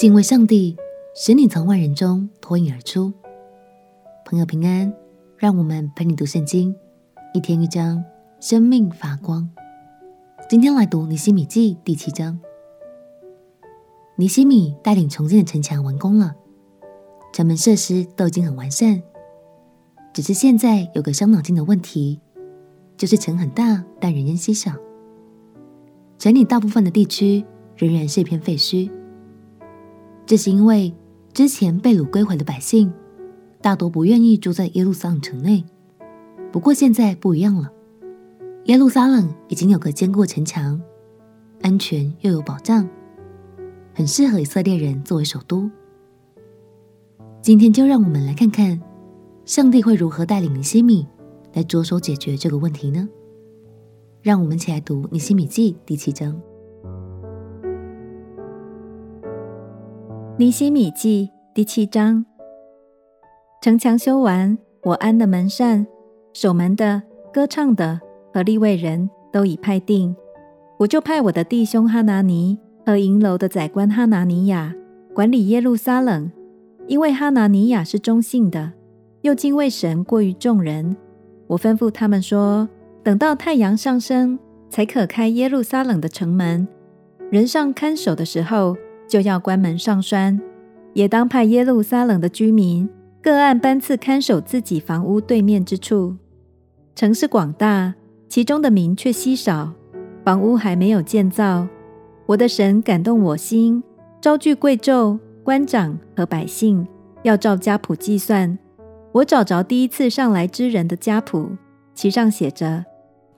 敬畏上帝，使你从万人中脱颖而出。朋友平安，让我们陪你读圣经，一天一章，生命发光。今天来读尼希米记第七章。尼希米带领重建的城墙完工了，城门设施都已经很完善，只是现在有个伤脑筋的问题，就是城很大，但人烟稀少。城里大部分的地区仍然是一片废墟，这是因为之前被掳归回的百姓大多不愿意住在耶路撒冷城内。不过现在不一样了，耶路撒冷已经有个坚固城墙，安全又有保障，很适合以色列人作为首都。今天就让我们来看看上帝会如何带领尼希米来着手解决这个问题呢？让我们一起来读《尼希米记》第七章。《尼希米记》第七章，城墙修完，我安的门扇、守门的、歌唱的和立位人都已派定，我就派我的弟兄哈拿尼和营楼的宰官哈拿尼亚管理耶路撒冷，因为哈拿尼亚是忠信的，又敬畏神过于众人。我吩咐他们说。等到太阳上升，才可开耶路撒冷的城门。人上看守的时候，就要关门上栓。也当派耶路撒冷的居民各按班次看守自己房屋对面之处。城市广大，其中的民却稀少，房屋还没有建造。我的神感动我心，招聚贵胄、官长和百姓，要照家谱计算。我找着第一次上来之人的家谱，其上写着。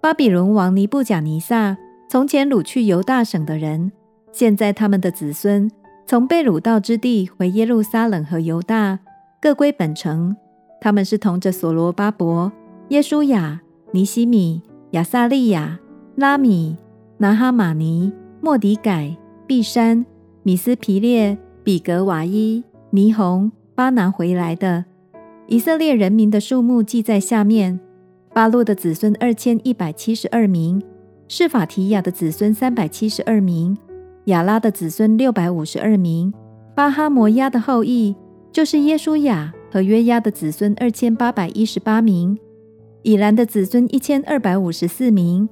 巴比伦王尼布甲尼撒从前掳去犹大省的人，现在他们的子孙从被掳到之地回耶路撒冷和犹大，各归本城。他们是同着所罗巴伯、耶稣亚、尼希米、亚撒利亚、拉米、拿哈马尼、莫迪改、毕山、米斯皮列、比格瓦伊、尼鸿、巴拿回来的。以色列人民的数目记在下面。巴洛的子孙二千一百七十二名，示法提亚的子孙三百七十二名，亚拉的子孙六百五十二名，巴哈摩亚的后裔就是耶稣亚和约押的子孙二千八百一十八名，以兰的子孙一千二百五十四名，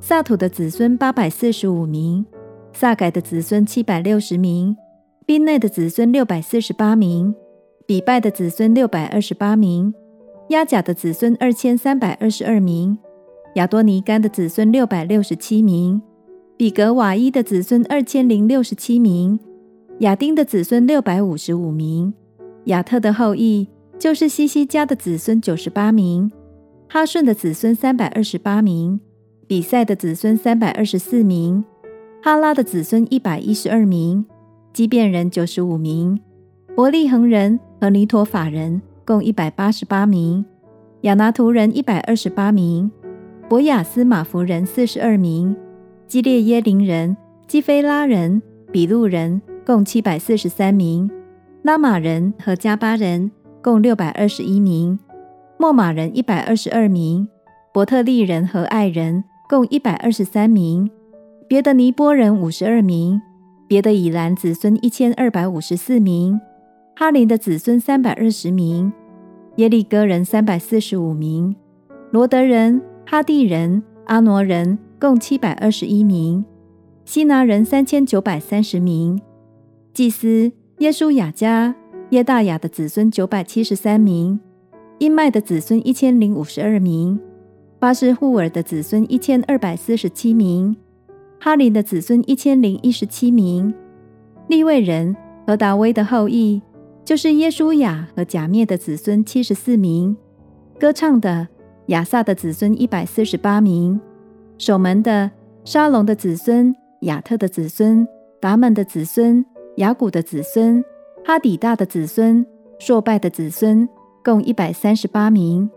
萨土的子孙八百四十五名，萨改的子孙七百六十名，宾内的子孙六百四十八名，比拜的子孙六百二十八名。押甲的子孙二千三百二十二名，亚多尼干的子孙六百六十七名，比格瓦伊的子孙二千零六十七名，亚丁的子孙六百五十五名，亚特的后裔就是西西家的子孙九十八名，哈顺的子孙三百二十八名，比赛的子孙三百二十四名，哈拉的子孙一百一十二名，基遍人九十五名，伯利恒人和尼陀法人。共一百八十八名，亚拿图人一百二十八名，博雅斯马弗人四十二名，基列耶林人、基非拉人、比路人共七百四十三名，拉玛人和加巴人共六百二十一名，莫玛人一百二十二名，伯特利人和爱人共一百二十三名，别的尼波人五十二名，别的以兰子孙一千二百五十四名。哈林的子孙三百二十名，耶利哥人三百四十五名，罗德人、哈地人、阿挪人共七百二十一名，希拿人三千九百三十名，祭司耶稣雅家、耶大雅的子孙九百七十三名，音麦的子孙一千零五十二名，巴施户尔的子孙一千二百四十七名，哈林的子孙一千零一十七名，利未人和达威的后裔。就是耶稣雅和甲灭的子孙七十四名，歌唱的亚萨的子孙一百四十八名，守门的沙龙的子孙、亚特的子孙、达门的子孙、亚古的子孙、哈底大的子孙、朔拜的子孙，共一百三十八名。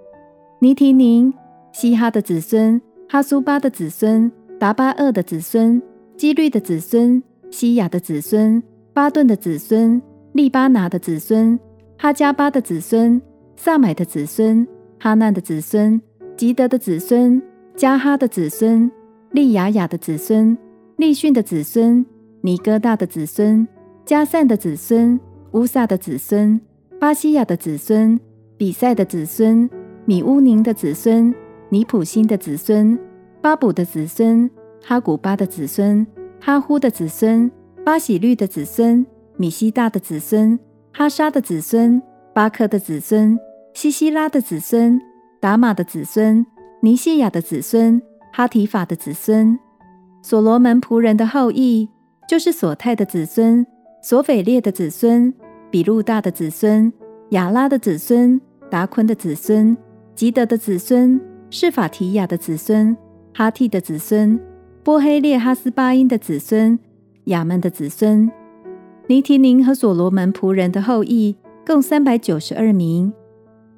尼提宁、西哈的子孙、哈苏巴的子孙、达巴厄的子孙、基律的子孙、西亚的子孙、巴顿的子孙。利巴拿的子孙，哈加巴的子孙，萨买的子孙，哈难的子孙，吉德的子孙，加哈的子孙，利雅雅的子孙，利训的子孙，尼哥大的子孙，加散的子孙、乌萨的子孙、巴西亚的子孙、比赛的子孙、米乌宁的子孙、尼普辛的子孙、巴卜的子孙、哈古巴的子孙、哈呼的子孙、巴喜律的子孙、米希大的子孙、哈沙的子孙、巴克的子孙、西西拉的子孙、达玛的子孙、尼西亚的子孙、哈提法的子孙。所罗门仆人的后裔，就是索泰的子孙、索斐列的子孙、比路大的子孙、亚拉的子孙、达坤的子孙、吉德的子孙、是法提雅的子孙、哈替的子孙、波黑列哈斯巴音的子孙、亚门的子孙。尼提宁和所罗门仆人的后裔共三百九十二名，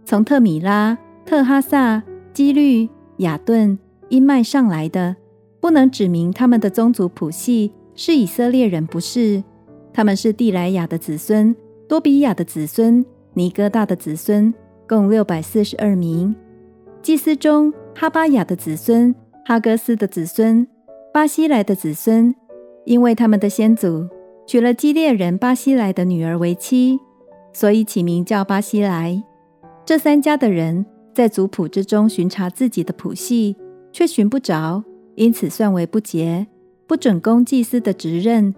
从特米拉、特哈萨、基律、亚顿、因麦上来的。不能指明他们的宗族谱系是以色列人，不是。他们是地莱亚的子孙，多比亚的子孙，尼哥大的子孙，共六百四十二名。祭司中，哈巴雅的子孙，哈哥斯的子孙，巴西莱的子孙，因为他们的先祖娶了基列人巴西莱的女儿为妻，所以起名叫巴西莱。这三家的人在族谱之中巡查自己的谱系，却寻不着。因此算为不洁，不准供祭司的职任。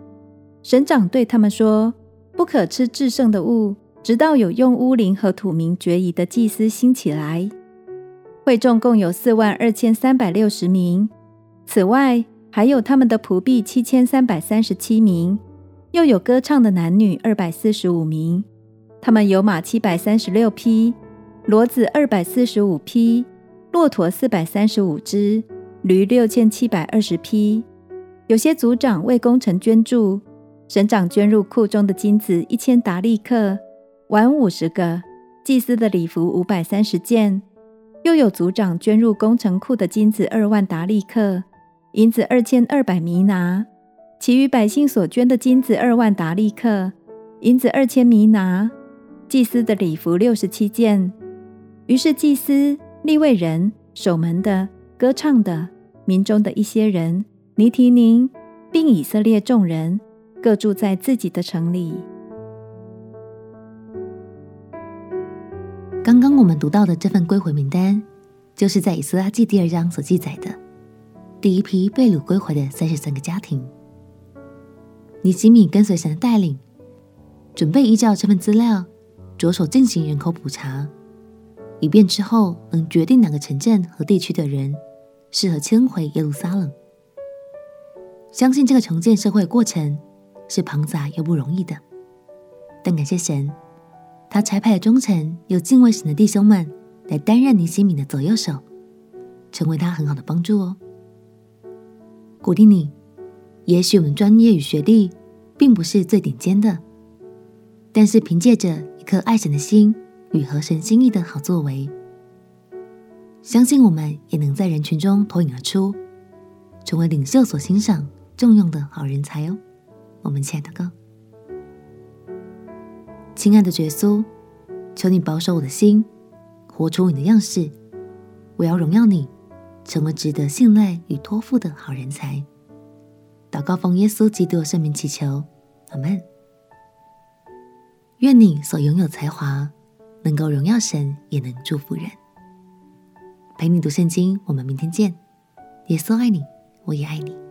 省长对他们说：“不可吃至圣的物，直到有用乌灵和土名决疑的祭司兴起来。”会众共有四万二千三百六十名，此外还有他们的仆婢七千三百三十七名，又有歌唱的男女二百四十五名。他们有马七百三十六匹，骡子二百四十五匹，骆驼四百三十五只。驴六千七百二十匹，有些族长为工程捐助，省长捐入库中的金子一千达利克，碗五十个，祭司的礼服五百三十件。又有族长捐入工程库的金子二万达利克，银子二千二百弥拿，其余百姓所捐的金子二万达利克，银子二千弥拿，祭司的礼服六十七件。于是祭司、立位人、守门的、歌唱的。民中的一些人，尼提宁，并以色列众人，各住在自己的城里。刚刚我们读到的这份归回名单，就是在以斯拉记第二章所记载的第一批被掳归回的三十三个家庭。尼西米跟随神的带领，准备依照这份资料，着手进行人口普查，以便之后能决定哪个城镇和地区的人。适合迁回耶路撒冷。相信这个重建社会过程是庞杂又不容易的，但感谢神，他差派了忠诚又敬畏神的弟兄们来担任尼西米的左右手，成为他很好的帮助哦。鼓励你，也许我们专业与学历并不是最顶尖的，但是凭借着一颗爱神的心与合神心意的好作为。相信我们也能在人群中脱颖而出，成为领袖所欣赏、重用的好人才哦。我们亲爱的哥，亲爱的耶稣，求你保守我的心，活出你的样式。我要荣耀你，成为值得信赖与托付的好人才。祷告奉耶稣基督的圣名祈求，阿门。愿你所拥有才华，能够荣耀神，也能祝福人。陪你读圣经，我们明天见。耶稣爱你，我也爱你。